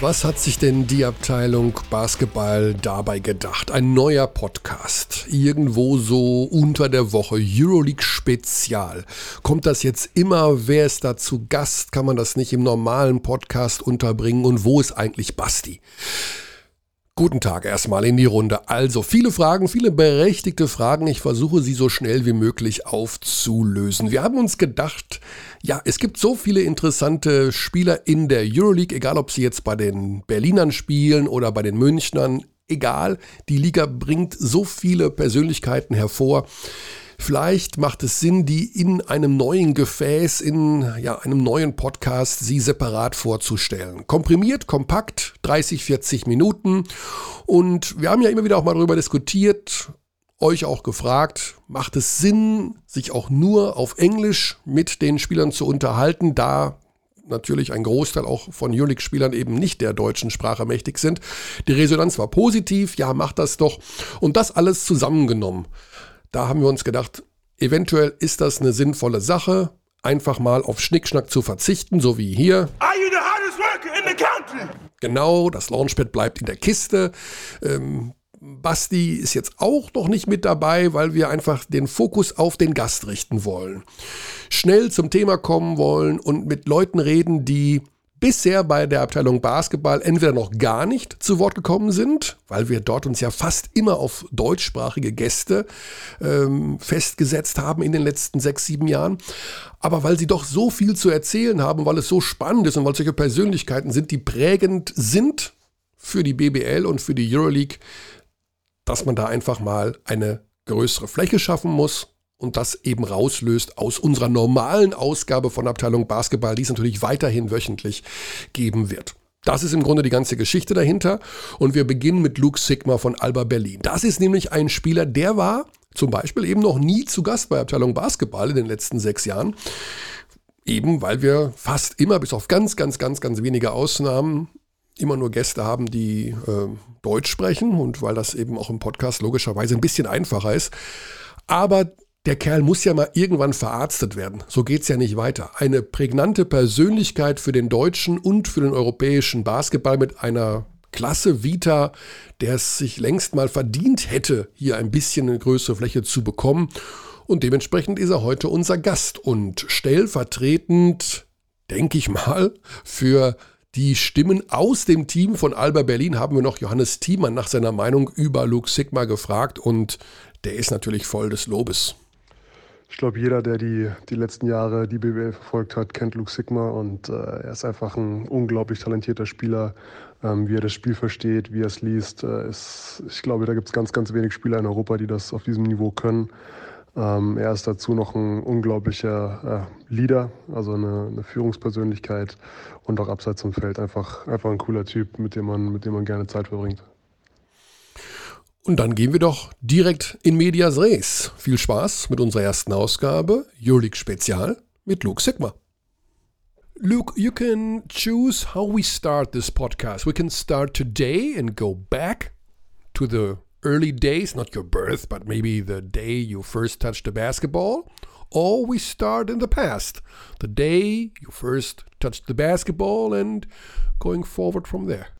Was hat sich denn die Abteilung Basketball dabei gedacht? Ein neuer Podcast, irgendwo so unter der Woche, Euroleague Spezial. Kommt das jetzt immer? Wer ist da zu Gast? Kann man das nicht im normalen Podcast unterbringen? Und wo ist eigentlich Basti? Guten Tag erstmal in die Runde. Also viele Fragen, viele berechtigte Fragen. Ich versuche sie so schnell wie möglich aufzulösen. Wir haben uns gedacht, ja, es gibt so viele interessante Spieler in der Euroleague, egal ob sie jetzt bei den Berlinern spielen oder bei den Münchnern, egal. Die Liga bringt so viele Persönlichkeiten hervor. Vielleicht macht es Sinn, die in einem neuen Gefäß, in ja, einem neuen Podcast, sie separat vorzustellen. Komprimiert, kompakt, 30, 40 Minuten. Und wir haben ja immer wieder auch mal darüber diskutiert, euch auch gefragt, macht es Sinn, sich auch nur auf Englisch mit den Spielern zu unterhalten, da natürlich ein Großteil auch von Unix-Spielern eben nicht der deutschen Sprache mächtig sind. Die Resonanz war positiv, ja, macht das doch. Und das alles zusammengenommen da haben wir uns gedacht, eventuell ist das eine sinnvolle Sache, einfach mal auf Schnickschnack zu verzichten, so wie hier. Genau, das Launchpad bleibt in der Kiste. Ähm, Basti ist jetzt auch noch nicht mit dabei, weil wir einfach den Fokus auf den Gast richten wollen. Schnell zum Thema kommen wollen und mit Leuten reden, die bisher bei der Abteilung Basketball entweder noch gar nicht zu Wort gekommen sind, weil wir dort uns ja fast immer auf deutschsprachige Gäste ähm, festgesetzt haben in den letzten sechs, sieben Jahren, aber weil sie doch so viel zu erzählen haben, weil es so spannend ist und weil solche Persönlichkeiten sind, die prägend sind für die BBL und für die Euroleague, dass man da einfach mal eine größere Fläche schaffen muss und das eben rauslöst aus unserer normalen Ausgabe von Abteilung Basketball, die es natürlich weiterhin wöchentlich geben wird. Das ist im Grunde die ganze Geschichte dahinter. Und wir beginnen mit Luke Sigma von Alba Berlin. Das ist nämlich ein Spieler, der war zum Beispiel eben noch nie zu Gast bei Abteilung Basketball in den letzten sechs Jahren. Eben weil wir fast immer, bis auf ganz, ganz, ganz, ganz wenige Ausnahmen, immer nur Gäste haben, die äh, Deutsch sprechen und weil das eben auch im Podcast logischerweise ein bisschen einfacher ist. Aber der Kerl muss ja mal irgendwann verarztet werden. So geht es ja nicht weiter. Eine prägnante Persönlichkeit für den deutschen und für den europäischen Basketball mit einer Klasse Vita, der es sich längst mal verdient hätte, hier ein bisschen eine größere Fläche zu bekommen. Und dementsprechend ist er heute unser Gast und stellvertretend, denke ich mal, für die Stimmen aus dem Team von Alba Berlin haben wir noch Johannes Thiemann nach seiner Meinung über Luke Sigma gefragt und der ist natürlich voll des Lobes. Ich glaube, jeder, der die, die letzten Jahre die BBL verfolgt hat, kennt Luke Sigma und äh, er ist einfach ein unglaublich talentierter Spieler. Ähm, wie er das Spiel versteht, wie er es liest, äh, ist, ich glaube, da gibt es ganz, ganz wenig Spieler in Europa, die das auf diesem Niveau können. Ähm, er ist dazu noch ein unglaublicher äh, Leader, also eine, eine, Führungspersönlichkeit und auch abseits vom Feld einfach, einfach ein cooler Typ, mit dem man, mit dem man gerne Zeit verbringt. Und dann gehen wir doch direkt in Medias Res. Viel Spaß mit unserer ersten Ausgabe, Euroleague Spezial mit Luke Sigma. Luke, you can choose how we start this podcast. We can start today and go back to the early days, not your birth, but maybe the day you first touched a basketball. Or we start in the past, the day you first touched the basketball and going forward from there.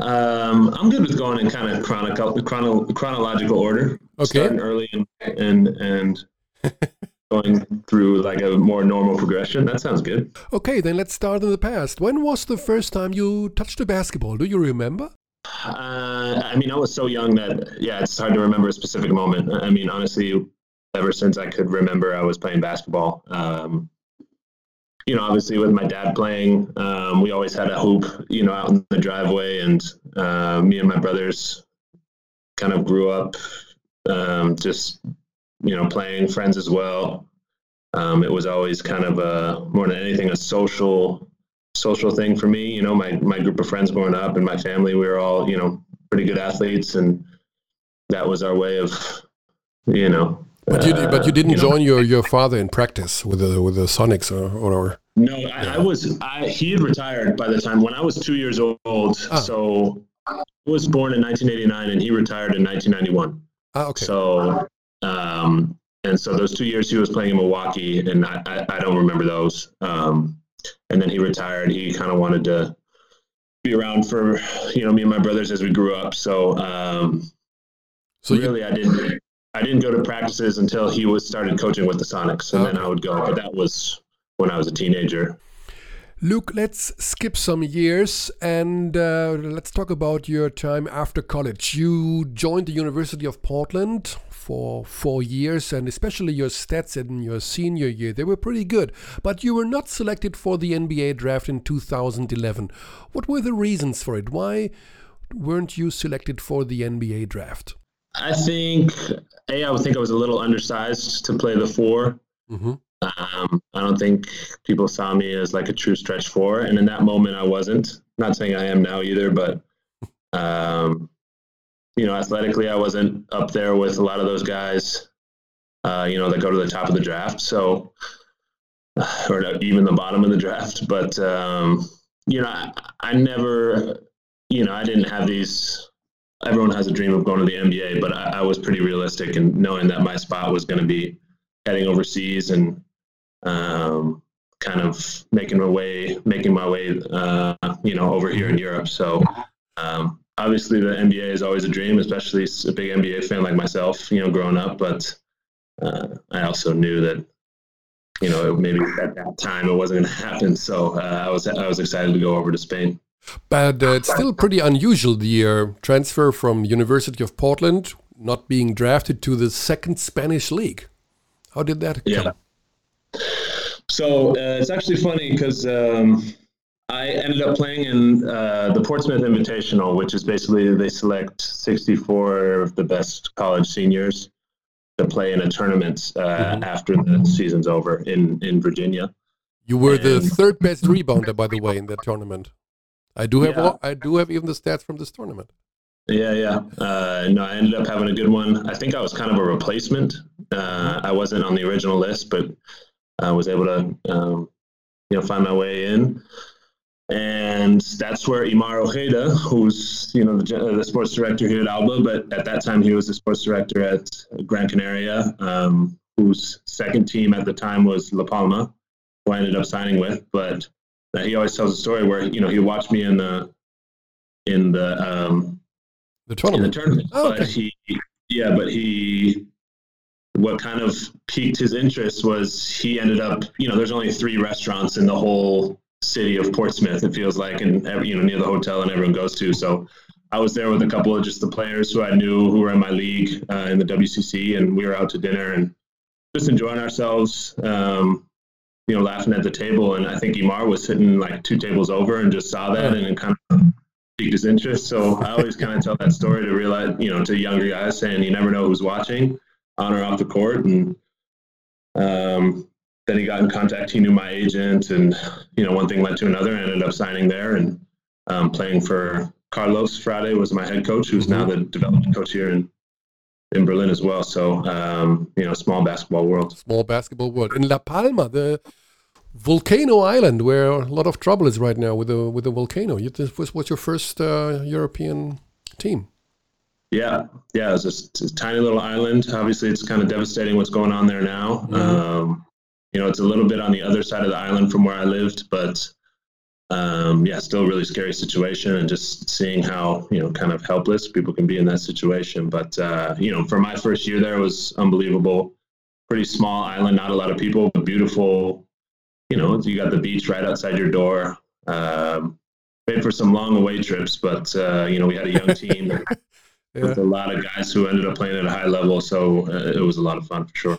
Um, I'm good with going in kind of chrono- chrono- chronological order. Okay. Starting early and and, and going through like a more normal progression. That sounds good. Okay, then let's start in the past. When was the first time you touched a basketball? Do you remember? Uh, I mean, I was so young that yeah, it's hard to remember a specific moment. I mean, honestly, ever since I could remember, I was playing basketball. Um, you know, obviously with my dad playing, um, we always had a hoop, you know, out in the driveway, and uh, me and my brothers kind of grew up um, just, you know, playing friends as well. Um, it was always kind of a more than anything a social social thing for me. You know, my my group of friends growing up and my family, we were all you know pretty good athletes, and that was our way of, you know, but you, but you uh, didn't you know, join your, your father in practice with the with the Sonics or, or no, I, I was I, he had retired by the time when I was two years old. Ah. So I was born in 1989 and he retired in 1991. Ah, okay. So um, and so those two years he was playing in Milwaukee, and I, I, I don't remember those. Um, and then he retired. He kind of wanted to be around for you know me and my brothers as we grew up. So um, so really, you, I didn't I didn't go to practices until he was started coaching with the Sonics, and okay. then I would go. But that was when I was a teenager. Luke, let's skip some years and uh, let's talk about your time after college. You joined the University of Portland for four years, and especially your stats in your senior year, they were pretty good. But you were not selected for the NBA draft in 2011. What were the reasons for it? Why weren't you selected for the NBA draft? I think, A, I would think I was a little undersized to play the 4 mm-hmm. Um, I don't think people saw me as like a true stretch four, and in that moment, I wasn't. Not saying I am now either, but um, you know, athletically, I wasn't up there with a lot of those guys. Uh, you know, that go to the top of the draft, so or even the bottom of the draft. But um, you know, I, I never, you know, I didn't have these. Everyone has a dream of going to the NBA, but I, I was pretty realistic in knowing that my spot was going to be heading overseas and um, kind of making my way, making my way, uh, you know, over here in Europe. So um, obviously, the NBA is always a dream, especially a big NBA fan like myself, you know, growing up. But uh, I also knew that, you know, maybe at that time it wasn't going to happen. So uh, I was I was excited to go over to Spain. But uh, it's still pretty unusual the uh, transfer from University of Portland not being drafted to the second Spanish league. How did that yeah. come? So uh, it's actually funny because um, I ended up playing in uh, the Portsmouth Invitational, which is basically they select 64 of the best college seniors to play in a tournament uh, mm-hmm. after the season's over in, in Virginia. You were and, the third best rebounder, by the way, in that tournament. I do have yeah. all, I do have even the stats from this tournament. Yeah, yeah. Uh, no, I ended up having a good one. I think I was kind of a replacement. Uh, I wasn't on the original list, but I was able to, um, you know, find my way in. And that's where Himar Ojeda, who's you know the, the, sports director here at Alba, but at that time he was the sports director at Gran Canaria, um, whose second team at the time was La Palma, who I ended up signing with. But he always tells a story where you know he watched me in the in the um, the tournament. In the tournament, oh, okay. but he yeah, but he what kind of piqued his interest was he ended up, you know, there's only three restaurants in the whole city of Portsmouth. It feels like, and you know, near the hotel and everyone goes to. So I was there with a couple of just the players who I knew who were in my league uh, in the WCC, and we were out to dinner and just enjoying ourselves. Um, you know, laughing at the table, and I think Himar was sitting like two tables over and just saw that and it kind of piqued his interest. So I always kind of tell that story to realize, you know, to younger guys saying you never know who's watching on or off the court. And um, then he got in contact. He knew my agent, and you know, one thing led to another. I ended up signing there and um, playing for Carlos Frade was my head coach, who's now the development coach here in in Berlin as well. So um, you know, small basketball world. Small basketball world in La Palma, the volcano island, where a lot of trouble is right now with the with the volcano. You, this was, was your first uh, European team. Yeah, yeah, it's just a tiny little island. Obviously, it's kind of devastating what's going on there now. Mm-hmm. Um, you know, it's a little bit on the other side of the island from where I lived, but um, yeah, still a really scary situation. And just seeing how you know, kind of helpless people can be in that situation. But uh, you know, for my first year there, was unbelievable. Pretty small island, not a lot of people, but beautiful. You know, you got the beach right outside your door. Um, paid for some long away trips, but uh, you know, we had a young team. yeah. with a lot of guys who ended up playing at a high level. So uh, it was a lot of fun for sure.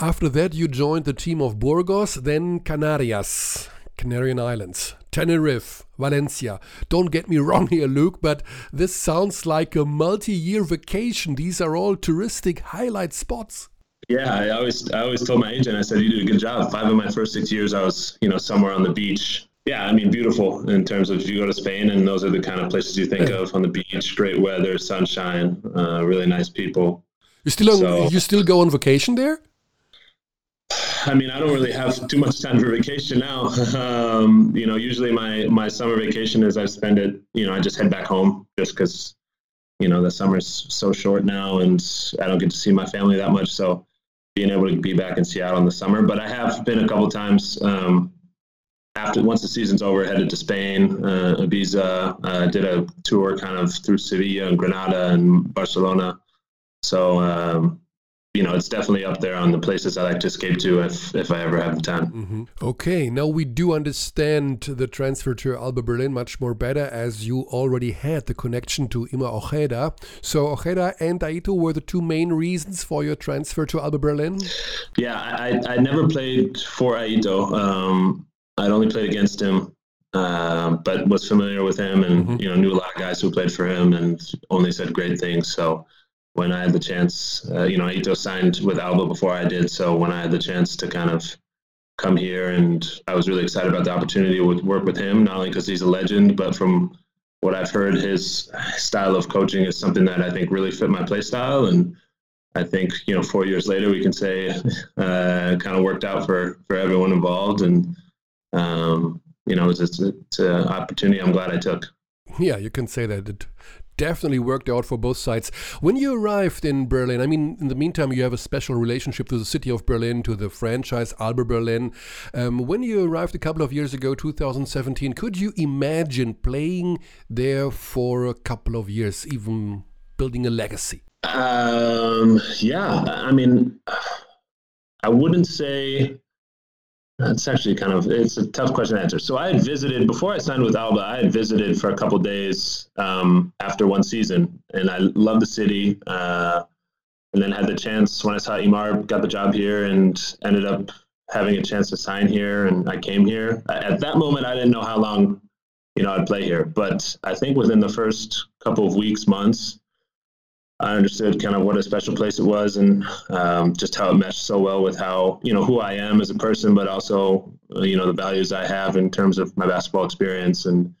After that, you joined the team of Burgos, then Canarias, Canarian Islands, Tenerife, Valencia. Don't get me wrong here, Luke, but this sounds like a multi year vacation. These are all touristic highlight spots. Yeah, I always I always told my agent, I said, you did a good job. Five of my first six years, I was, you know, somewhere on the beach yeah, I mean, beautiful in terms of if you go to Spain, and those are the kind of places you think of on the beach, great weather, sunshine, uh, really nice people. You still on, so, you still go on vacation there? I mean, I don't really have too much time for vacation now. Um, you know, usually my my summer vacation is I spend it. You know, I just head back home just because you know the summer's so short now, and I don't get to see my family that much. So being able to be back in Seattle in the summer, but I have been a couple times. Um, after once the season's over, headed to Spain, uh, Ibiza, uh, did a tour kind of through Sevilla and Granada and Barcelona. So um, you know, it's definitely up there on the places I like to escape to if if I ever have the time. Mm-hmm. Okay, now we do understand the transfer to Alba Berlin much more better as you already had the connection to Himar Ojeda. So Ojeda and Aito were the two main reasons for your transfer to Alba Berlin. Yeah, I I never played for Aito. Um, I'd only played against him. Uh, but was familiar with him and mm-hmm. you know knew a lot of guys who played for him and only said great things. So when I had the chance, uh, you know, Aito signed with Alba before I did. So when I had the chance to kind of come here, and I was really excited about the opportunity to work with him, not only because he's a legend, but from what I've heard, his style of coaching is something that I think really fit my play style. And I think, you know, four years later, we can say uh, kind of worked out for, for everyone involved. And, um, you know, it's, it's, it's an opportunity I'm glad I took. Yeah, you can say that it definitely worked out for both sides. When you arrived in Berlin, I mean, in the meantime, you have a special relationship to the city of Berlin, to the franchise Alba Berlin. Um, when you arrived a couple of years ago, 2017, could you imagine playing there for a couple of years, even building a legacy? Um, yeah, I mean, I wouldn't say that's actually kind of it's a tough question to answer. So I had visited before I signed with Alba. I had visited for a couple days um, after one season, and I loved the city. Uh, and then had the chance when I saw Himar got the job here, and ended up having a chance to sign here, and I came here. At that moment, I didn't know how long, you know, I'd play here. But I think within the first couple of weeks, months, I understood kind of what a special place it was and um, just how it meshed so well with how you know who I am as a person, but also uh, you know the values I have in terms of my basketball experience and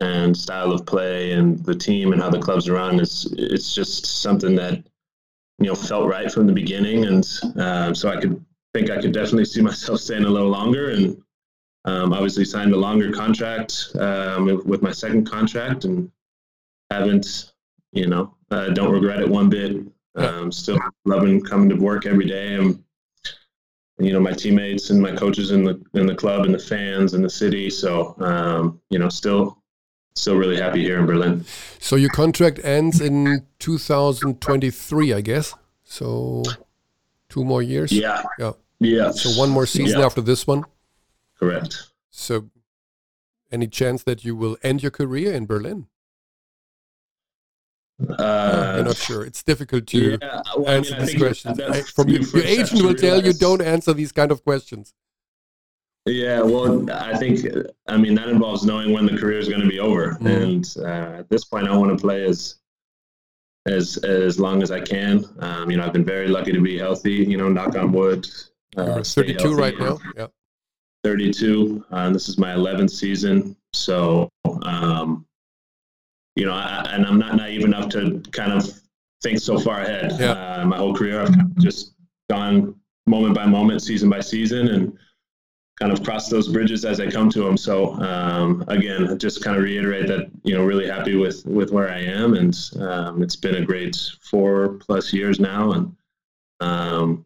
and style of play and the team and how the club's run. It's it's just something that you know felt right from the beginning, and uh, so I could think I could definitely see myself staying a little longer and. Um, obviously signed a longer contract um, with my second contract and haven't you know, uh, don't regret it one bit. Um, still loving coming to work every day. And, you know, my teammates and my coaches in the in the club and the fans and the city. So, um, you know, still still really happy here in Berlin. So your contract ends in 2023, I guess. So two more years. Yeah. Yeah. Yeah. So one more season yeah. after this one. Correct. So, any chance that you will end your career in Berlin? Uh, I'm not sure. It's difficult to yeah, well, answer I mean, these questions. I, from your, your agent will tell you don't answer these kind of questions. Yeah, well, I think I mean that involves knowing when the career is going to be over, mm. and uh, at this point, I want to play as as as long as I can. Um, you know, I've been very lucky to be healthy. You know, knock on wood. Uh, 32 right now. Yeah. 32, uh, and this is my 11th season. So, um, you know, I, and I'm not naive enough to kind of think so far ahead. Yeah. Uh, my whole career, I've kind of just gone moment by moment, season by season, and kind of cross those bridges as I come to them. So um, again, just kind of reiterate that you know really happy with with where I am, and um, it's been a great four plus years now, and um,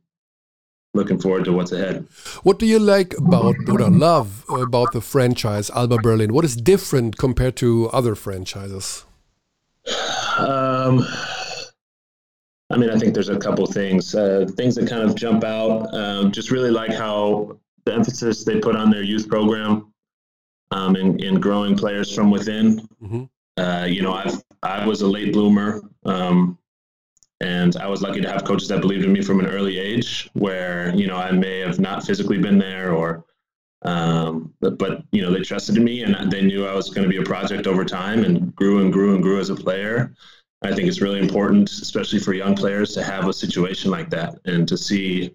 looking forward to what's ahead. What do you like about or love about the franchise Alba Berlin? What is different compared to other franchises? Um, I mean, I think there's a couple things. Uh, things that kind of jump out. Um, just really like how the emphasis they put on their youth program um, in, in growing players from within. Mm-hmm. Uh, you know, I've I was a late bloomer. Um, and I was lucky to have coaches that believed in me from an early age, where you know I may have not physically been there, or um, but, but you know they trusted in me, and they knew I was going to be a project over time, and grew and grew and grew as a player. I think it's really important, especially for young players, to have a situation like that and to see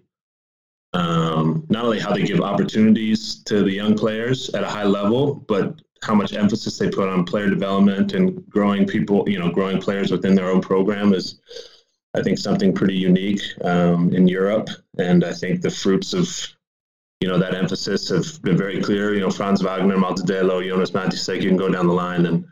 um, not only how they give opportunities to the young players at a high level, but how much emphasis they put on player development and growing people, you know, growing players within their own program is I think something pretty unique um, in Europe, and I think the fruits of you know that emphasis have been very clear. You know, Franz Wagner, Malte Delow, Jonas Mattisseck, you can go down the line and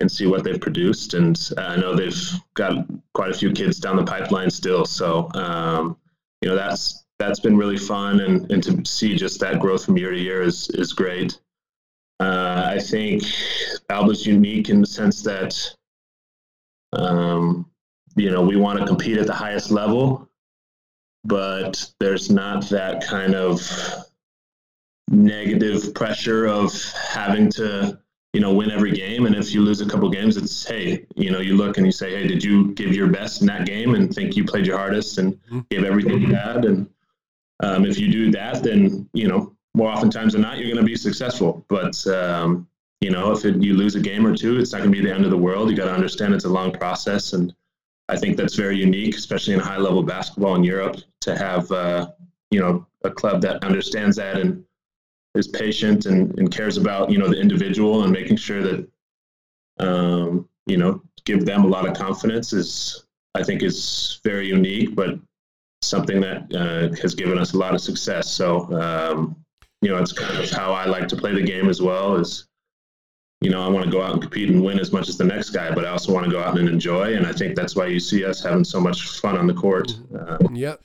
and see what they've produced. And I know they've got quite a few kids down the pipeline still. So um, you know that's that's been really fun, and and to see just that growth from year to year is is great. Uh, I think Alba's unique in the sense that, um, you know, we want to compete at the highest level, but there's not that kind of negative pressure of having to you know win every game. And if you lose a couple games it's hey you know you look and you say hey did you give your best in that game and think you played your hardest and mm-hmm. gave everything you had? And um, if you do that then you know more oftentimes than not you're going to be successful. But um, you know if it, you lose a game or two it's not going to be the end of the world. You got to understand it's a long process and i think that's very unique especially in high level basketball in europe to have uh, you know a club that understands that and is patient and, and cares about you know the individual and making sure that um, you know give them a lot of confidence is I think is very unique, but something that uh, has given us a lot of success. So um, you know it's kind of how I like to play the game as well. Is you know I want to go out and compete and win as much as the next guy, but I also want to go out and enjoy, and I think that's why you see us having so much fun on the court. Uh, yeah,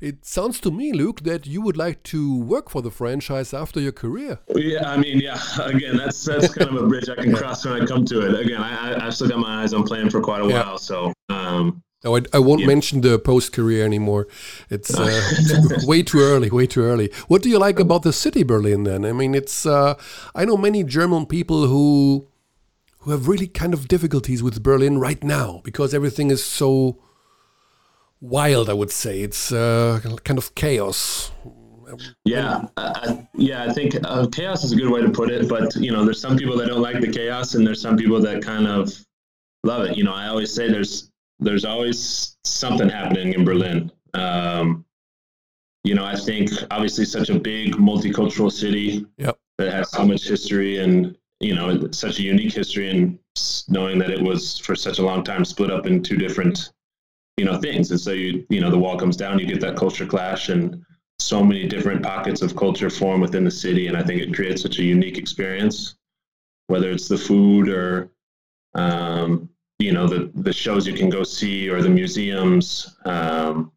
it sounds to me, Luke, that you would like to work for the franchise after your career. Yeah, I mean, yeah. Again, that's that's kind of a bridge I can cross when I come to it. Again, I, I've still got my eyes on playing for quite a yeah. while, so. Um, no, I, I won't yeah. mention the post career anymore. It's uh, way too early, way too early. What do you like about the city Berlin then? I mean, it's uh, I know many German people who who have really kind of difficulties with Berlin right now because everything is so wild. I would say it's uh, kind of chaos. Yeah, uh, yeah. I think uh, chaos is a good way to put it. But you know, there's some people that don't like the chaos, and there's some people that kind of love it. You know, I always say there's there's always something happening in Berlin. Um, you know, I think obviously such a big multicultural city yep. that has so much history and you know such a unique history and knowing that it was for such a long time split up in two different you know things and so you you know the wall comes down you get that culture clash and so many different pockets of culture form within the city and i think it creates such a unique experience whether it's the food or um, you know the the shows you can go see or the museums um,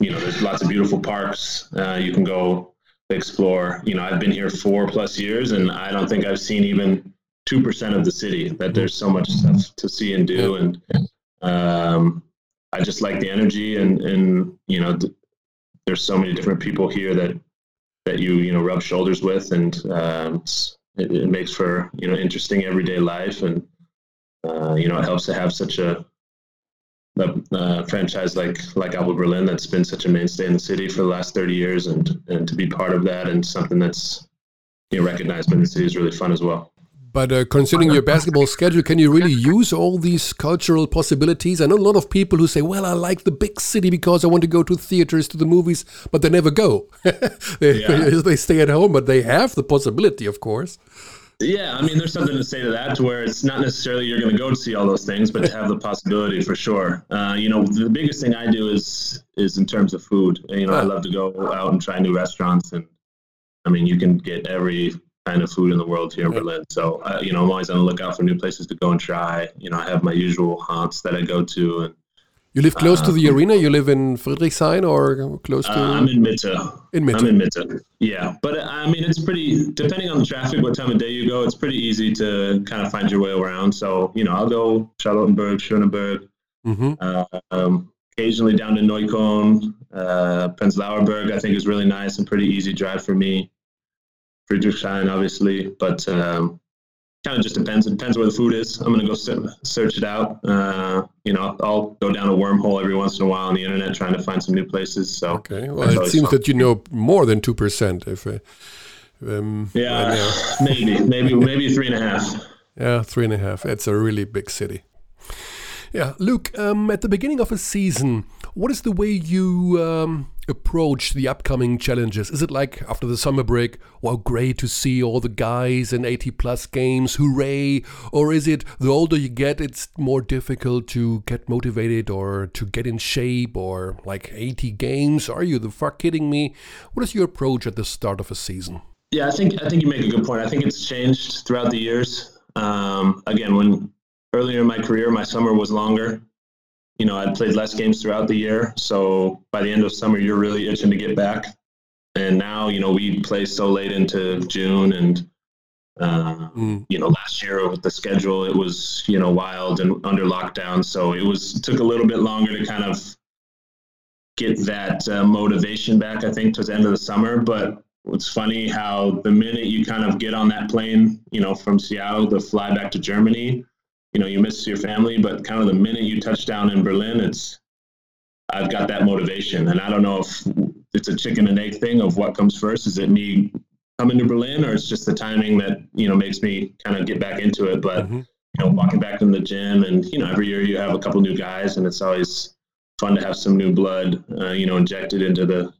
you know there's lots of beautiful parks uh, you can go explore. You know i've been here four plus years and i don't think i've seen even 2% of the city that there's so much stuff to see and do and um, I just like the energy and and you know th- there's so many different people here that that you you know rub shoulders with and um, it, it, makes for you know interesting everyday life and uh, you know it helps to have such a, a uh, franchise like like Alba Berlin that's been such a mainstay in the city for the last 30 years and and to be part of that and something that's you know recognized by the city is really fun as well. But uh, considering your basketball schedule, can you really use all these cultural possibilities? I know a lot of people who say, "Well, I like the big city because I want to go to theaters, to the movies," but they never go. they, yeah. they stay at home, but they have the possibility, of course. Yeah, I mean, there's something to say to that, to where it's not necessarily you're going to go to see all those things, but to have the possibility for sure. Uh, you know, the biggest thing I do is is in terms of food. You know, I love to go out and try new restaurants, and I mean, you can get every kind of food in the world here in Berlin. So, uh, you know, I'm always on the lookout for new places to go and try. You know, I have my usual haunts that I go to. And you live close uh, to the arena. You live in Friedrichshain or close to? Uh, I'm in Mitte. In Mitte. I'm in Mitte. Yeah, but uh, I mean, it's pretty. Depending on the traffic, what time of day you go, it's pretty easy to kind of find your way around. So, you know, I'll go Charlottenburg, Schöneberg. Mm-hmm. Uh, um, occasionally down to Neukölln, uh, Prenzlauer Berg. I think is really nice and pretty easy drive for me. Friedrichshain, obviously, but um, kind of just depends. It depends where the food is. I'm going to go search it out. Uh, you know, I'll go down a wormhole every once in a while on the internet trying to find some new places. So okay, well, it seems fun. that you know more than two percent. If uh, um, yeah, maybe, maybe, maybe three and a half. Yeah, three and a half. It's a really big city. Yeah, Luke. Um, at the beginning of a season, what is the way you um, approach the upcoming challenges? Is it like after the summer break, wow, great to see all the guys in 80 plus games, hooray? Or is it the older you get, it's more difficult to get motivated or to get in shape or like 80 games? Are you the fuck kidding me? What is your approach at the start of a season? Yeah, I think I think you make a good point. I think it's changed throughout the years. Um, again, when earlier in my career, my summer was longer you know, I'd played less games throughout the year. So by the end of summer, you're really itching to get back. And now, you know, we play so late into June and Uh, mm. You know, last year with the schedule, it was you know wild and under lockdown, so it was took a little bit longer to kind of get that uh, motivation back. I think towards the end of the summer, but it's funny how the minute you kind of get on that plane, you know, from Seattle to fly back to Germany, you know, you miss your family, but kind of the minute you touch down in Berlin, it's I've got that motivation, and I don't know if it's a chicken and egg thing of what comes first. Is it me coming to Berlin, or it's just the timing that you know makes me kind of get back into it? But mm-hmm. you know, walking back in the gym, and you know, every year you have a couple new guys, and it's always fun to have some new blood, uh, you know, injected into the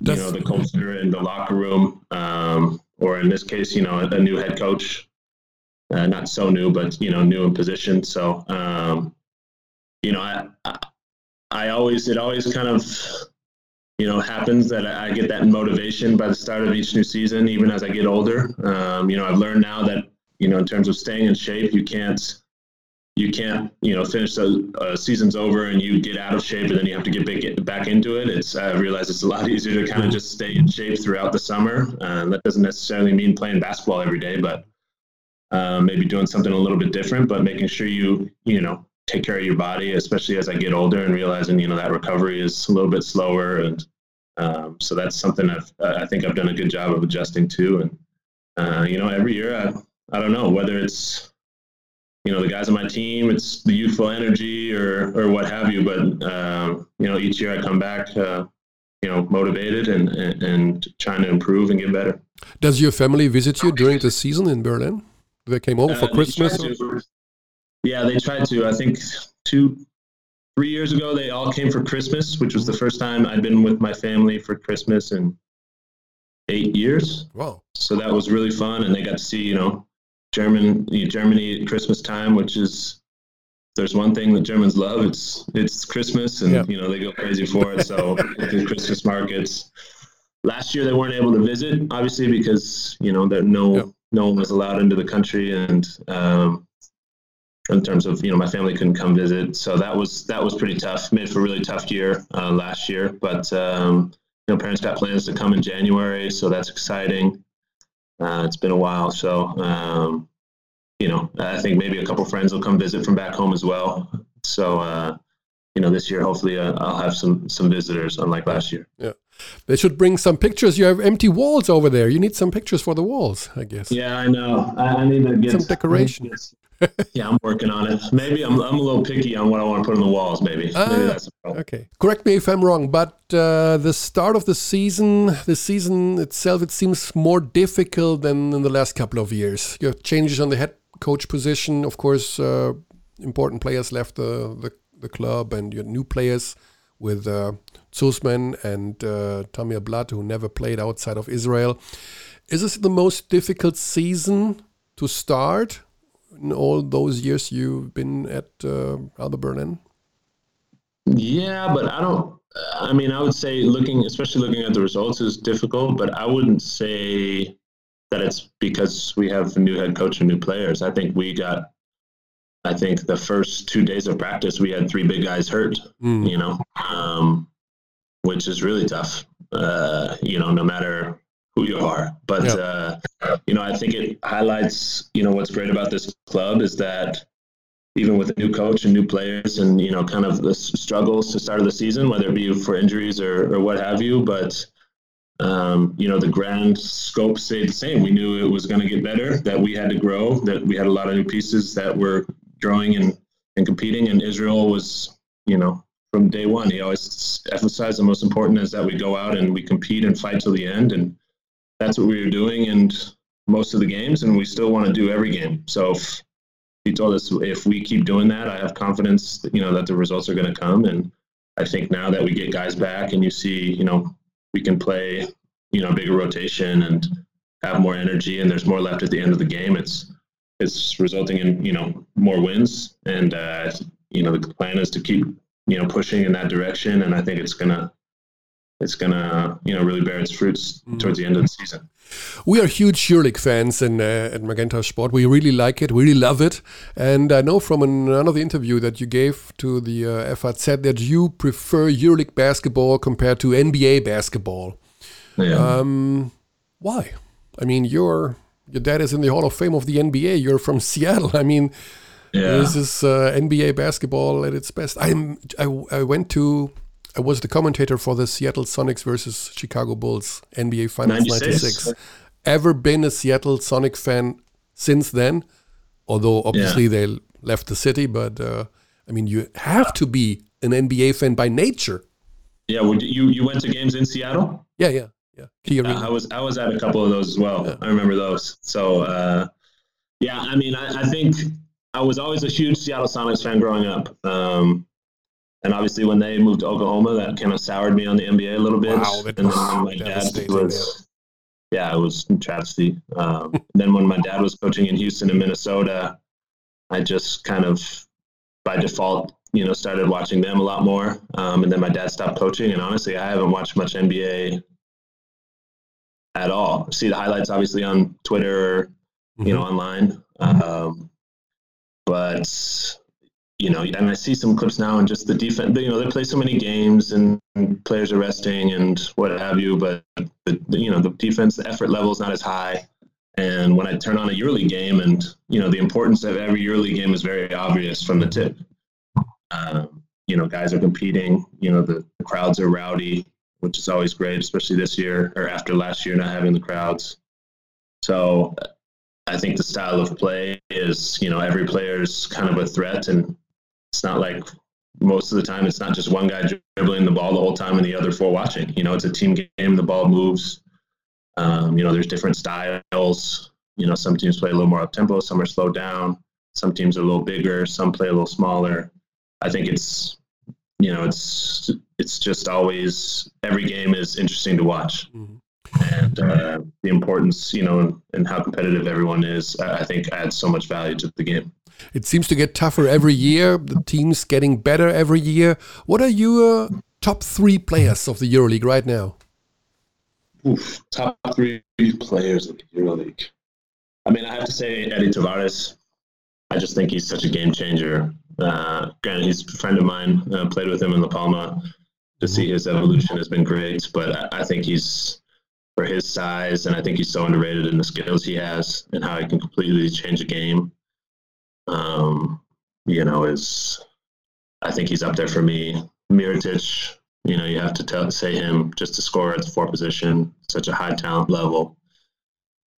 That's, you know the culture and the locker room, um, or in this case, you know, a, new head coach. Uh, not so new, but you know, new in position. So, um, you know, I, I I always it always kind of you know happens that I get that motivation by the start of each new season, even as I get older. Um, you know, I've learned now that you know in terms of staying in shape, you can't you can't you know finish the a season's over and you get out of shape and then you have to get back, back into it. It's I realize it's a lot easier to kind of just stay in shape throughout the summer. Uh, that doesn't necessarily mean playing basketball every day, but uh, maybe doing something a little bit different, but making sure you you know take care of your body, especially as I get older and realizing, you know, that recovery is a little bit slower. And um, so that's something I've, I think I've done a good job of adjusting to. And, uh, you know, every year, I, I don't know whether it's, you know, the guys on my team, it's the youthful energy or, or what have you. But, um, you know, each year I come back, uh, you know, motivated and, and, and, trying to improve and get better. Does your family visit you during the season in Berlin? They came over for uh, Christmas? Yeah, they tried to. I think two, three years ago, they all came for Christmas, which was the first time I'd been with my family for Christmas in eight years. Wow! So that was really fun, and they got to see, you know, German Germany at Christmas time, which is there's one thing that Germans love. It's it's Christmas, and yeah. you know they go crazy for it. So the Christmas markets. Last year they weren't able to visit, obviously, because you know that no yep. No one was allowed into the country, and um, in terms of you know my family couldn't come visit, so that was that was pretty tough. Made for a really tough year uh, last year, but um, you know parents got plans to come in January, so that's exciting. Uh, it's been a while, so um, you know I think maybe a couple friends will come visit from back home as well. So uh, you know this year hopefully uh, I'll have some some visitors, unlike last year. Yeah. They should bring some pictures. You have empty walls over there. You need some pictures for the walls, I guess. Yeah, I know. I, need to get some decoration yeah, I'm working on it. Maybe I'm, I'm a little picky on what I want to put on the walls. Maybe. Maybe that's okay. Correct me if I'm wrong, but uh, the start of the season, the season itself, it seems more difficult than in the last couple of years. You have changes on the head coach position. Of course, uh, important players left the, the, the club, and you new players with uh, and uh, Tamir Blatt, who never played outside of Israel. Is this the most difficult season to start? in all those years you've been at uh, Alba Berlin? Yeah, but I don't. I mean, I would say looking, especially looking at the results, is difficult. But I wouldn't say that it's because we have a new head coach and new players. I think we got. I think the first two days of practice, we had three big guys hurt. Mm. You know, um, which is really tough. Uh, you know, no matter who you are. But yeah. uh, you know, I think it highlights you know what's great about this club is that even with a new coach and new players and you know kind of the struggles to start of the season, whether it be for injuries or, or what have you, but um, you know the grand scope stayed the same. We knew it was going to get better, that we had to grow, that we had a lot of new pieces that were growing and and competing, and Israel was you know from day one. He always emphasized the most important is that we go out and we compete and fight till the end and that's what we were doing in most of the games, and we still want to do every game. So if he told us if we keep doing that, I have confidence, you know, that the results are going to come. And I think now that we get guys back, and you see, you know, we can play, you know, bigger rotation and have more energy, and there's more left at the end of the game. It's it's resulting in you know more wins, and uh, you know the plan is to keep you know pushing in that direction, and I think it's gonna it's gonna you know really bear its fruits mm. towards the end of the season. We are huge EuroLeague fans in, uh, at Magenta Sport. We really like it, we really love it. And I know from another interview that you gave to the uh, FAZ that you prefer EuroLeague basketball compared to NBA basketball. Yeah. Um, why? I mean, you're your dad is in the Hall of Fame of the NBA. You're from Seattle. I mean, yeah. this is uh, NBA basketball at its best. I'm I, I went to I was the commentator for the Seattle Sonics versus Chicago Bulls NBA Finals 96. 96. Ever been a Seattle Sonic fan since then? Although obviously yeah. they left the city, but uh, I mean, you have to be an NBA fan by nature. Yeah, you you went to games in Seattle? Yeah, yeah, yeah. Key uh, I was I was at a couple of those as well. Yeah. I remember those. So uh, yeah, I mean, I, I, think I was always a huge Seattle Sonics fan growing up. Um, and obviously, when they moved to Oklahoma, that kind of soured me on the NBA a little bit. Wow, and then my dad was, yeah. yeah, it was travesty. Um, then when my dad was coaching in Houston and Minnesota, I just kind of by default, you know, started watching them a lot more. Um, and then my dad stopped coaching, and honestly, I haven't watched much NBA at all. see the highlights obviously on Twitter, or, mm-hmm. you know, mm-hmm. online. Um, but you know, and I see some clips now and just the defense, you know, they play so many games and players are resting and what have you, but the, the, you know, the defense, the effort level is not as high. And when I turn on a EuroLeague game and, you know, the importance of every EuroLeague game is very obvious from the tip. Um, you know, guys are competing, you know, the, the crowds are rowdy, which is always great, especially this year or after last year not having the crowds. So I think the style of play is, you know, every player's kind of a threat and it's not like most of the time it's not just one guy dribbling the ball the whole time and the other four watching. You know, it's a team game. The ball moves. Um, you know, there's different styles. You know, some teams play a little more up tempo, some are slowed down. Some teams are a little bigger, some play a little smaller. I think it's you know it's it's just always every game is interesting to watch. Mm-hmm. And uh, the importance, you know, and how competitive everyone is, I think adds so much value to the game. It seems to get tougher every year. The team's getting better every year. What are your top three players of the EuroLeague right now? Oof, top three players of the EuroLeague. I mean, I have to say Edy Tavares. I just think he's such a game changer. Uh, granted, he's a friend of mine. Uh, played with him in La Palma. To see his evolution has been great, but I, I think he's for his size, and I think he's so underrated in the skills he has and how he can completely change a game um, you know, is I think he's up there for me. Mirotic, you know, you have to tell, say him just to score at the four position, such a high talent level.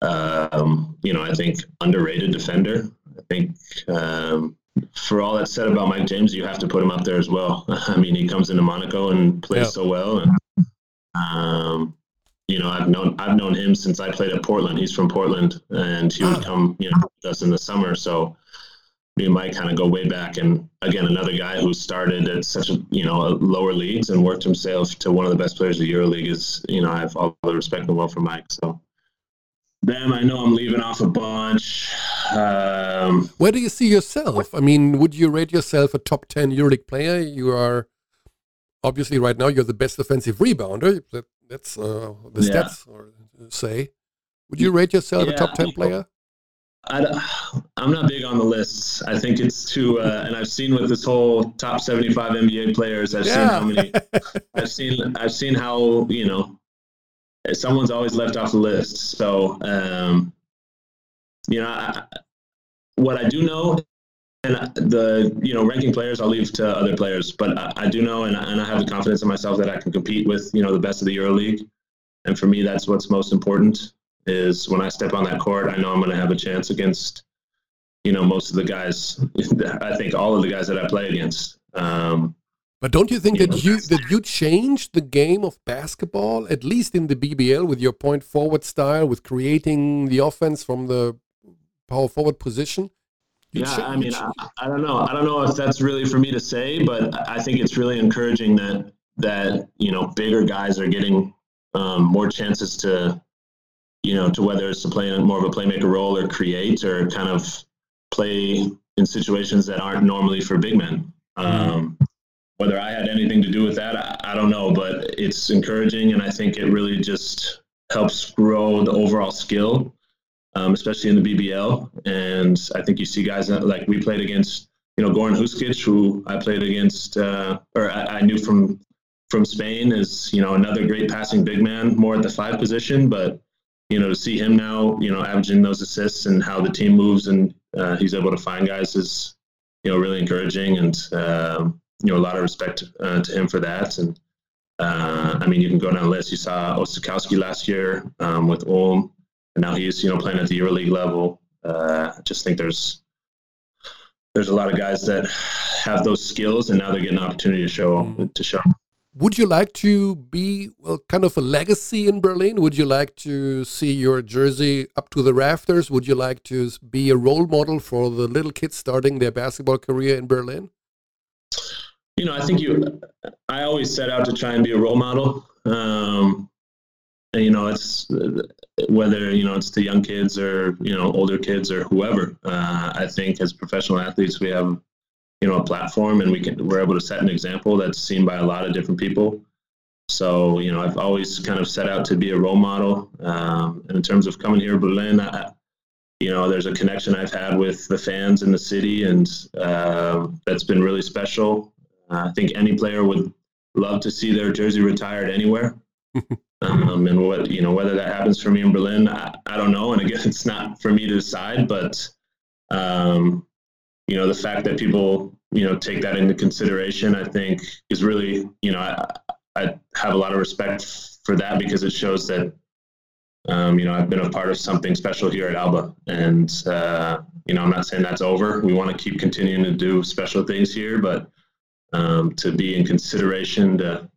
Um, you know, I think underrated defender. I think um, for all that's said about Mike James, you have to put him up there as well. I mean, he comes into Monaco and plays yeah. so well, and um, you know, I've known I've known him since I played at Portland. He's from Portland, and he would ah. come, you know, with us in the summer. So me and Mike kind of go way back. And again, another guy who started at such a you know lower leagues and worked himself to one of the best players of the EuroLeague is you know I have all the respect in the world for Mike. So them, I know I'm leaving off a bunch. Um, Where do you see yourself? I mean, would you rate yourself a top ten EuroLeague player? You are obviously right now you're the best offensive rebounder. That, that's uh, the yeah. stats or say. Would you rate yourself yeah, a top ten player? I, am not big on the lists. I think it's too, uh, and I've seen with this whole top 75 NBA players. I've yeah. seen how many. I've seen. I've seen how you know, someone's always left off the list. So, um, you know, I, what I do know, and the you know ranking players I'll leave to other players, but I, I do know, and, and I have the confidence in myself that I can compete with you know the best of the EuroLeague, and for me that's what's most important is when I step on that court, I know I'm going to have a chance against, you know, most of the guys. I think all of the guys that I play against. Um, but don't you think you that know, you that you changed the game of basketball, at least in the BBL, with your point forward style, with creating the offense from the power forward position? You yeah, I mean, I, I don't know. I don't know if that's really for me to say, but I think it's really encouraging that that you know bigger guys are getting um, more chances to you know, to whether it's to play in more of a playmaker role or create or kind of play in situations that aren't normally for big men. Um, whether I had anything to do with that, I, I, don't know, but it's encouraging, and I think it really just helps grow the overall skill, um, especially in the BBL. And I think you see guys that, like we played against, you know, Goran Huskic, who I played against, uh, or I, I knew from from Spain, is you know another great passing big man, more at the five position, but you know, to see him now, you know, averaging those assists and how the team moves and uh, he's able to find guys is, you know, really encouraging. And, um, you know, a lot of respect uh, to him for that. And, uh, I mean, you can go down the list. You saw Osetkowski last year um, with Ulm, and now he's, you know, playing at the EuroLeague level. Uh, I just think there's, there's a lot of guys that have those skills and now they're getting an opportunity to show, mm. to show would you like to be well, kind of a legacy in Berlin? Would you like to see your jersey up to the rafters? Would you like to be a role model for the little kids starting their basketball career in Berlin? You know, I think you. I always set out to try and be a role model. Um, you know, it's whether you know it's the young kids or you know older kids or whoever. Uh, I think as professional athletes, we have you know a platform and we can we're able to set an example that's seen by a lot of different people so you know i've always kind of set out to be a role model um, and in terms of coming here to berlin I, you know there's a connection i've had with the fans in the city and uh, that's been really special uh, i think any player would love to see their jersey retired anywhere um, and what you know whether that happens for me in berlin I, I don't know. And again it's not for me to decide but um, you know the fact that people you know take that into consideration i think is really you know i, I have a lot of respect for that because it shows that um, you know i've been a part of something special here at alba. And uh, you know i'm not saying that's over. We want to keep continuing to do special things here but um, to be in consideration to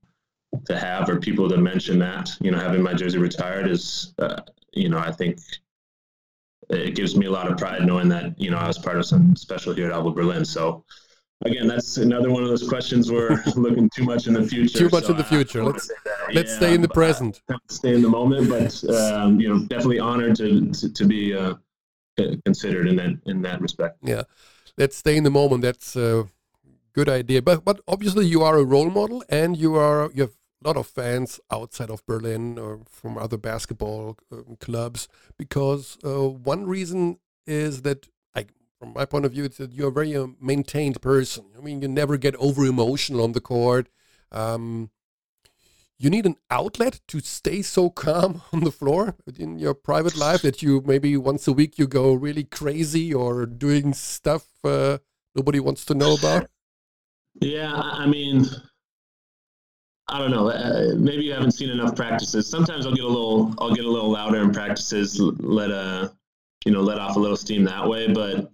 to have or people to mention that you know having my jersey retired is uh, you know i think it gives me a lot of pride knowing that you know I was part of something special here at Alba Berlin. So again, that's another one of those questions we're looking too much in the future. Too much so in the future. Let's let's yeah, stay in the present. Stay in the moment, but um, you know, definitely honored to to, to be uh, considered in that in that respect. Yeah, let's stay in the moment. That's a good idea. But but obviously you are a role model, and you are you have lot of fans outside of Berlin or from other basketball um, clubs because uh, one reason is that, I, from my point of view, it's that you're a very uh, maintained person. I mean, you never get over emotional on the court. Um, you need an outlet to stay so calm on the floor in your private life that you maybe once a week you go really crazy or doing stuff uh, nobody wants to know about. Yeah, I mean, I don't know. Uh, maybe you haven't seen enough practices. Sometimes I'll get a little, I'll get a little louder in practices, let a, uh, you know, let off a little steam that way. But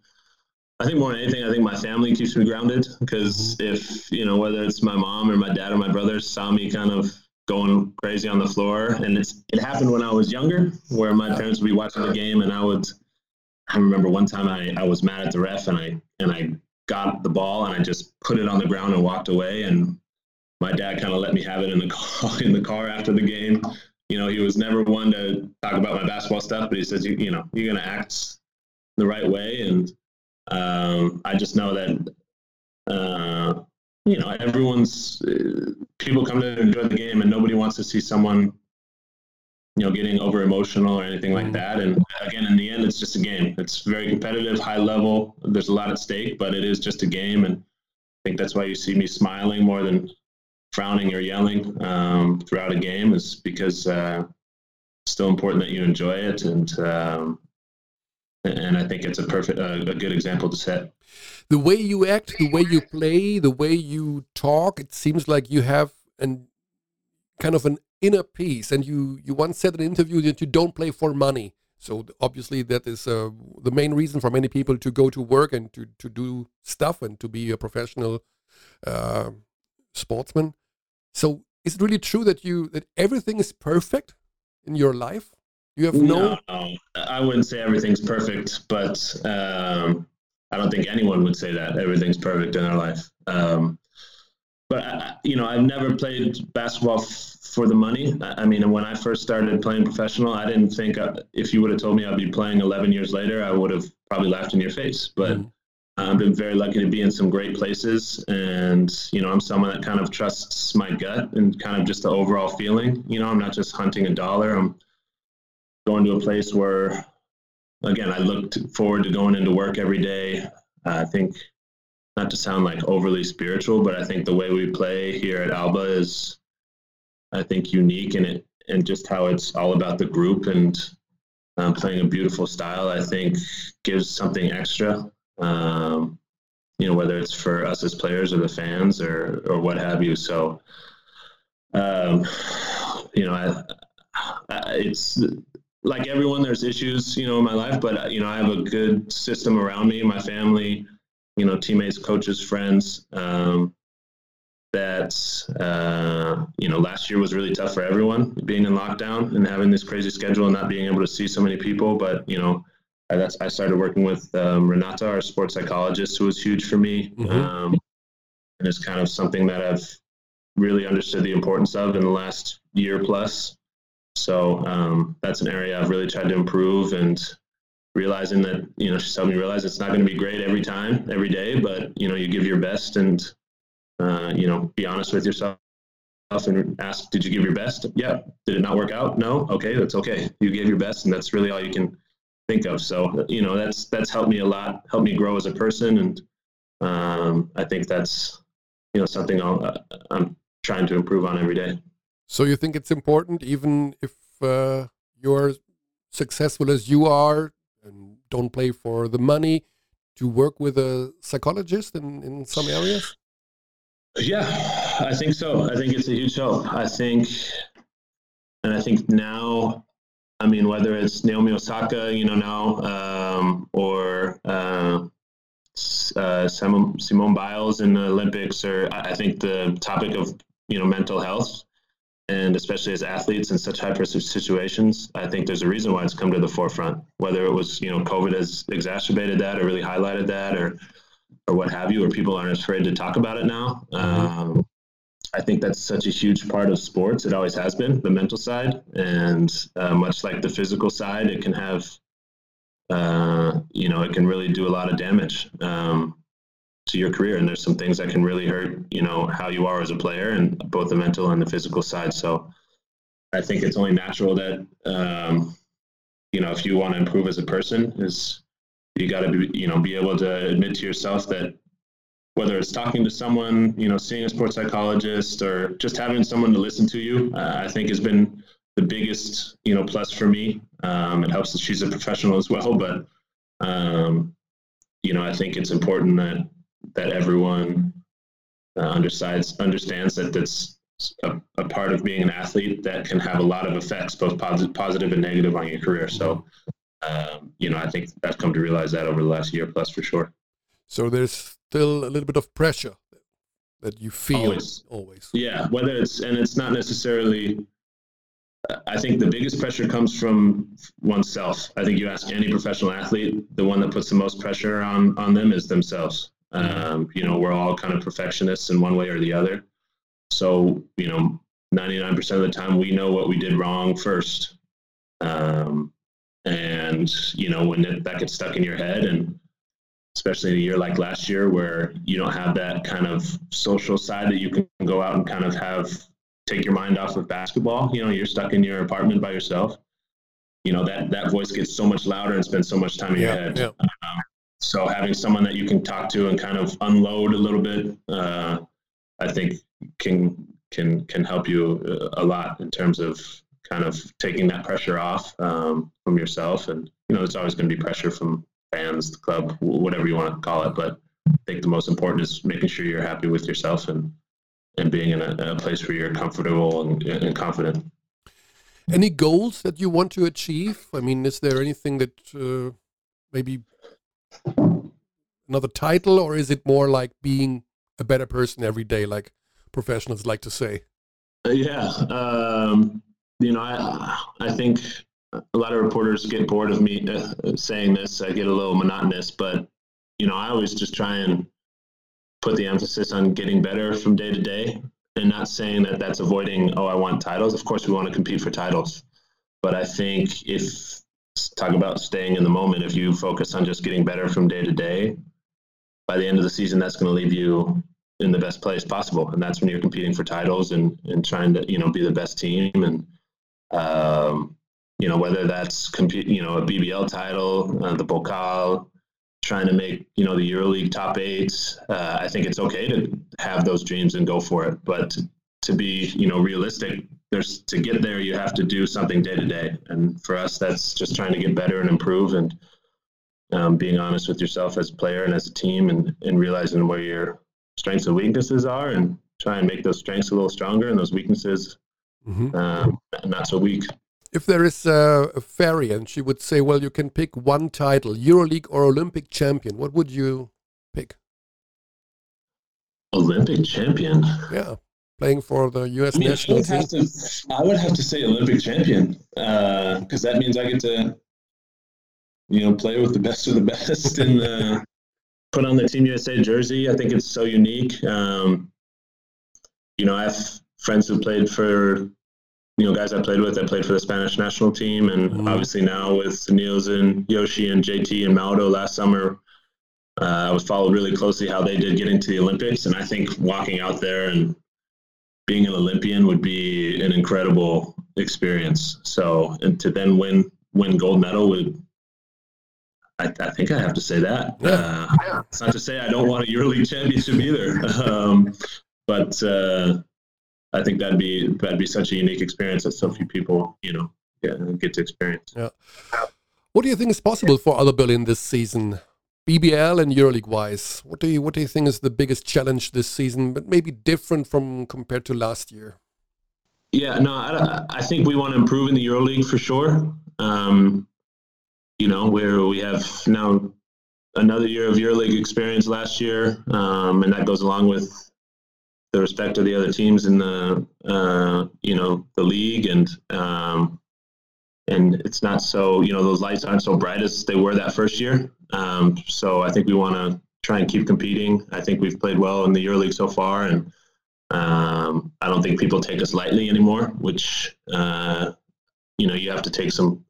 I think more than anything, I think my family keeps me grounded because if you know whether it's my mom or my dad or my brothers saw me kind of going crazy on the floor, and it's it happened when I was younger, where my parents would be watching the game and I would. I remember one time I, I was mad at the ref and I and I got the ball and I just put it on the ground and walked away and my dad kind of let me have it in the car, in the car after the game. You know, he was never one to talk about my basketball stuff, but he says, you, you know, you're going to act the right way. And um, I just know that, uh, you know, everyone's, uh, people come to enjoy the game and nobody wants to see someone, you know, getting over emotional or anything like mm-hmm. that. And again, in the end, it's just a game. It's very competitive, high level. There's a lot at stake, but it is just a game. And I think that's why you see me smiling more than frowning or yelling um, throughout a game is because uh, it's still important that you enjoy it and um, and I think it's a perfect uh, a good example to set. The way you act, the way you play, the way you talk, it seems like you have an kind of an inner peace. And you you once said in an interview that you don't play for money. So obviously that is uh, the main reason for many people to go to work and to to do stuff and to be a professional uh, sportsman. So is it really true that you that everything is perfect in your life? You have no. no, I wouldn't say everything's perfect, but um, I don't think anyone would say that everything's perfect in their life. Um, but I, you know, I've never played basketball f- for the money. I, I, mean, when I first started playing professional, I didn't think uh, if you would have told me I'd be playing 11 years later, I would have probably laughed in your face. But mm. I've been very lucky to be in some great places, and you know, I'm someone that kind of trusts my gut and kind of just the overall feeling. You know, I'm not just hunting a dollar. I'm going to a place where, again, I looked forward to going into work every day. Uh, I think, not to sound like overly spiritual, but I think the way we play here at Alba is, I think, unique in it, and just how it's all about the group and um, playing a beautiful style, I think gives something extra. Um, you know, whether it's for us as players or the fans or or what have you. So, um, you know, I, I, it's like everyone. There's issues, you know, in my life, but you know, I have a good system around me, my family, you know, teammates, coaches, friends. Um, that uh, you know last year was really tough for everyone being in lockdown and having this crazy schedule and not being able to see so many people but you know I, that's, I started working with um, Renata, our sports psychologist, who was huge for me. Mm-hmm. Um, and it's kind of something that I've really understood the importance of in the last year plus. So um, that's an area I've really tried to improve and realizing that, you know, she's helped me realize it's not going to be great every time, every day, but, you know, you give your best and uh, you know, be honest with yourself and ask, did you give your best? Yeah. Did it not work out? No. Okay, that's okay. You gave your best, and that's really all you can think of. So, you know, that's that's helped me a lot, helped me grow as a person, and um, I think that's you know something i am uh, trying to improve on every day. So you think it's important, even if uh, you're successful as you are and don't play for the money, to work with a psychologist in, in some areas? Yeah, I think so. I think it's a huge help. I think, and I think now, I mean, whether it's Naomi Osaka, you know, now, um, or uh, uh, Simone Biles in the Olympics, or I think the topic of you know mental health, and especially as athletes in such high pressure situations, I think there's a reason why it's come to the forefront. Whether it was you know COVID has exacerbated that, or really highlighted that, or or what have you, or people aren't afraid to talk about it now. Mm-hmm. Um, I think that's such a huge part of sports. It always has been the mental side, and uh, much like the physical side, it can have, uh, you know, it can really do a lot of damage um, to your career. And there's some things that can really hurt, you know, how you are as a player, and both the mental and the physical side. So, I think it's only natural that, um, you know, if you want to improve as a person, is you got to be you know be able to admit to yourself that whether it's talking to someone you know seeing a sports psychologist or just having someone to listen to you uh, i think has been the biggest you know plus for me um, it helps that she's a professional as well but um, you know i think it's important that that everyone uh, understands understands that that's a, a, part of being an athlete that can have a lot of effects both positive, positive and negative on your career so um, you know, I think I've come to realize that over the last year plus for sure. So there's still a little bit of pressure that you feel always. always. Yeah, whether it's and it's not necessarily. I think the biggest pressure comes from oneself. I think you ask any professional athlete, the one that puts the most pressure on on them is themselves. Um, you know, we're all kind of perfectionists in one way or the other. So you know, ninety nine percent of the time, we know what we did wrong first. Um, and you know when it, that gets stuck in your head and especially in a year like last year where you don't have that kind of social side that you can go out and kind of have take your mind off of basketball you know you're stuck in your apartment by yourself you know that that voice gets so much louder and spends so much time in yeah, your head yeah. um, so having someone that you can talk to and kind of unload a little bit uh, i think can can can help you a lot in terms of kind of taking that pressure off um, from yourself. And, you know, there's always going to be pressure from fans, the club, whatever you want to call it. But I think the most important is making sure you're happy with yourself and, and being in a, a place where you're comfortable and, and confident. Any goals that you want to achieve? I mean, is there anything that uh, maybe another title, or is it more like being a better person every day, like professionals like to say? Uh, yeah, um, you know, I I think a lot of reporters get bored of me uh, saying this. I get a little monotonous, but you know, I always just try and put the emphasis on getting better from day to day, and not saying that that's avoiding. Oh, I want titles. Of course, we want to compete for titles, but I think if talk about staying in the moment, if you focus on just getting better from day to day, by the end of the season, that's going to leave you in the best place possible, and that's when you're competing for titles and and trying to you know be the best team and um, you know, whether that's compete, you know, a BBL title, uh, the Pokal, trying to make you know the EuroLeague top eight. Uh, I think it's okay to have those dreams and go for it, but to, to be you know realistic, there's to get there, you have to do something day to day. And for us, that's just trying to get better and improve and um, being honest with yourself as a player and as a team and, and realizing where your strengths and weaknesses are and try and make those strengths a little stronger and those weaknesses mm-hmm. um, not so weak. If there is a, a variant, she would say, well, you can pick one title, EuroLeague or Olympic champion. What would you pick? Olympic champion? Yeah playing for the U.S. I mean, national team? To, I would have to say Olympic champion because uh, that means I get to, you know, play with the best of the best and uh, put on the Team USA jersey. I think it's so unique. Um, you know, I have friends who played for, you know, guys I played with. I played for the Spanish national team, and mm-hmm. obviously now with Niels and Yoshi and JT and Maodo last summer. Uh, I was followed really closely how they did getting to the Olympics, and I think walking out there and being an Olympian would be an incredible experience. So, and to then win win gold medal would, I, I think I have to say that. Uh, it's not to say I don't want a EuroLeague championship either, um, but uh, I think that'd be that'd be such a unique experience that so few people, you know, get, get to experience. Yeah. What do you think is possible for Alba Berlin this season? BBL and EuroLeague wise, what do you what do you think is the biggest challenge this season, but maybe different from compared to last year? Yeah, no, I, I think we want to improve in the EuroLeague for sure. Um, you know, where we have now another year of EuroLeague experience last year, um, and that goes along with the respect of the other teams in the uh, you know the league and um, and it's not so you know those lights aren't so bright as they were that first year. Um, so I think we want to try and keep competing. I think we've played well in the EuroLeague so far, and um, I don't think people take us lightly anymore. Which uh, you know you have to take some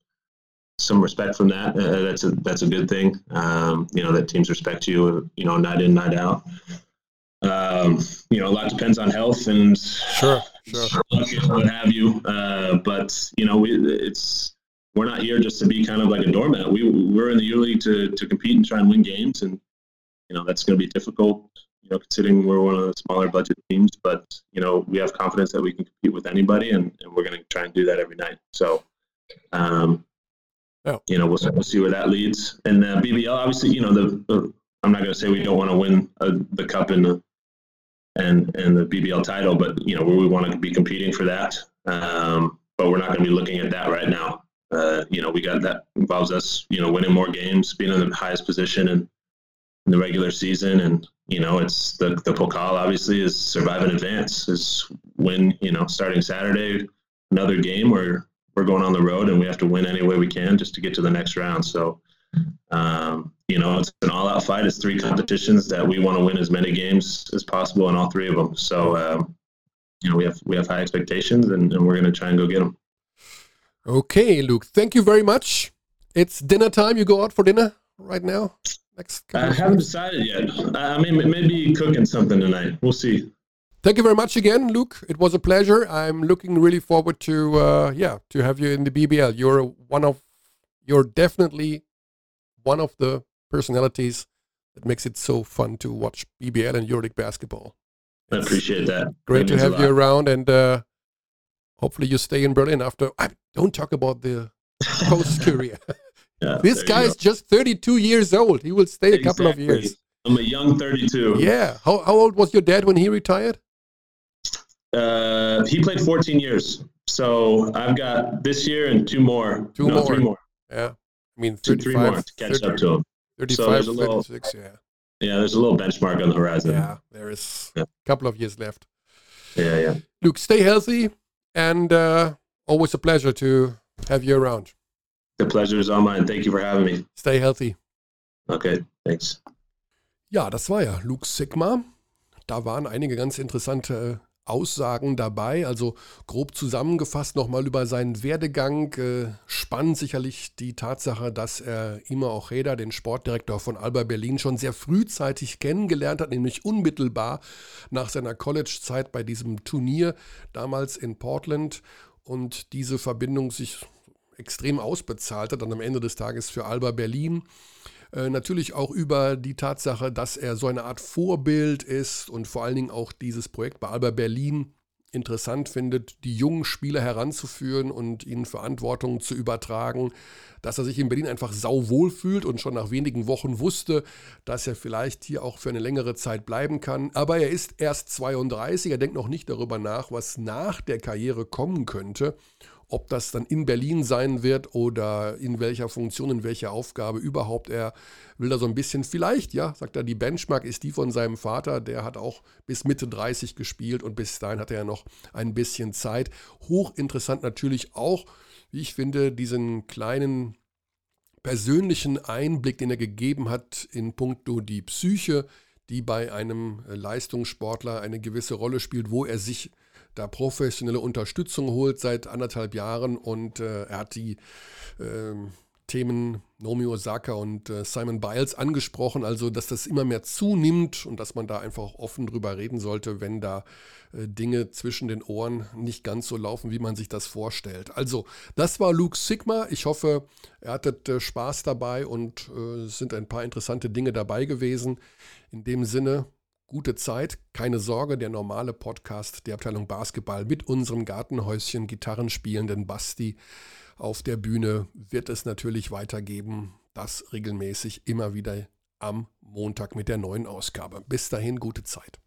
some respect from that. Uh, that's a that's a good thing. Um, you know that teams respect you. You know, night in, night out. Um, you know, a lot depends on health and sure, sure. what have you. Uh, but you know, we, it's we're not here just to be kind of like a doormat. We we're in the EuroLeague to to compete and try and win games, and you know that's going to be difficult. You know, considering we're one of the smaller budget teams, but you know we have confidence that we can compete with anybody, and, and we're going to try and do that every night. So, um, oh. you know, we'll, we'll see where that leads. And uh, BBL, obviously, you know, the, the I'm not going to say we don't want to win uh, the cup in the and and the BBL title, but you know we want to be competing for that. Um, but we're not going to be looking at that right now. Uh, you know, we got that involves us, you know, winning more games, being in the highest position in, in the regular season, and you know, it's the the Pokal obviously is survive advance. Is win, you know, starting Saturday, another game where we're going on the road and we have to win any way we can just to get to the next round. So um, you know, it's an all-out fight. It's three competitions that we want to win as many games as possible in all three of them. So, um, you know, we have we have high expectations, and, and we're going to try and go get them. Okay, Luke. Thank you very much. It's dinner time. You go out for dinner right now. Next. I haven't decided yet. I mean, maybe cooking something tonight. We'll see. Thank you very much again, Luke. It was a pleasure. I'm looking really forward to uh, yeah to have you in the BBL. You're one of you're definitely one of the personalities that makes it so fun to watch BBL and EuroLeague basketball. I appreciate that. Great that to have you around, and uh, hopefully you stay in Berlin after. I don't talk about the post career. yeah, this guy is just 32 years old. He will stay exactly. a couple of years. I'm a young 32. Yeah. How, how old was your dad when he retired? Uh, he played 14 years. So I've got this year and two more. Two no, more. Three more. Yeah. I mean, 35, two, three more to catch 30, up to him. 35, so there's a little, 36, yeah. Yeah, there's a little benchmark on the horizon. Yeah, there is yeah. a couple of years left. Yeah, yeah. Luke, stay healthy, and uh, always a pleasure to have you around. The pleasure is all mine. Thank you for having me. Stay healthy. Okay, thanks. Ja, das war ja Luke Sikma. Da waren einige ganz interessante Aussagen dabei. Also grob zusammengefasst nochmal über seinen Werdegang. Äh, spannend sicherlich die Tatsache, dass er Ima Ojeda, den Sportdirektor von Alba Berlin, schon sehr frühzeitig kennengelernt hat, nämlich unmittelbar nach seiner College-Zeit bei diesem Turnier damals in Portland. Und diese Verbindung sich extrem ausbezahlt hat, dann am Ende des Tages für Alba Berlin. Äh, natürlich auch über die Tatsache, dass er so eine Art Vorbild ist und vor allen Dingen auch dieses Projekt bei Alba Berlin interessant findet, die jungen Spieler heranzuführen und ihnen Verantwortung zu übertragen, dass er sich in Berlin einfach sauwohl fühlt und schon nach wenigen Wochen wusste, dass er vielleicht hier auch für eine längere Zeit bleiben kann. Aber er ist erst 32, er denkt noch nicht darüber nach, was nach der Karriere kommen könnte ob das dann in Berlin sein wird oder in welcher Funktion, in welcher Aufgabe überhaupt. Er will da so ein bisschen, vielleicht, ja, sagt er, die Benchmark ist die von seinem Vater. Der hat auch bis Mitte 30 gespielt und bis dahin hat er ja noch ein bisschen Zeit. Hochinteressant natürlich auch, wie ich finde, diesen kleinen persönlichen Einblick, den er gegeben hat in puncto die Psyche, die bei einem Leistungssportler eine gewisse Rolle spielt, wo er sich da professionelle Unterstützung holt seit anderthalb Jahren und äh, er hat die äh, Themen Nomi Osaka und äh, Simon Biles angesprochen, also dass das immer mehr zunimmt und dass man da einfach offen drüber reden sollte, wenn da äh, Dinge zwischen den Ohren nicht ganz so laufen, wie man sich das vorstellt. Also, das war Luke Sigma. Ich hoffe, er hattet äh, Spaß dabei und äh, es sind ein paar interessante Dinge dabei gewesen. In dem Sinne, Gute Zeit, keine Sorge, der normale Podcast der Abteilung Basketball mit unserem Gartenhäuschen Gitarrenspielenden Basti auf der Bühne wird es natürlich weitergeben. Das regelmäßig immer wieder am Montag mit der neuen Ausgabe. Bis dahin, gute Zeit.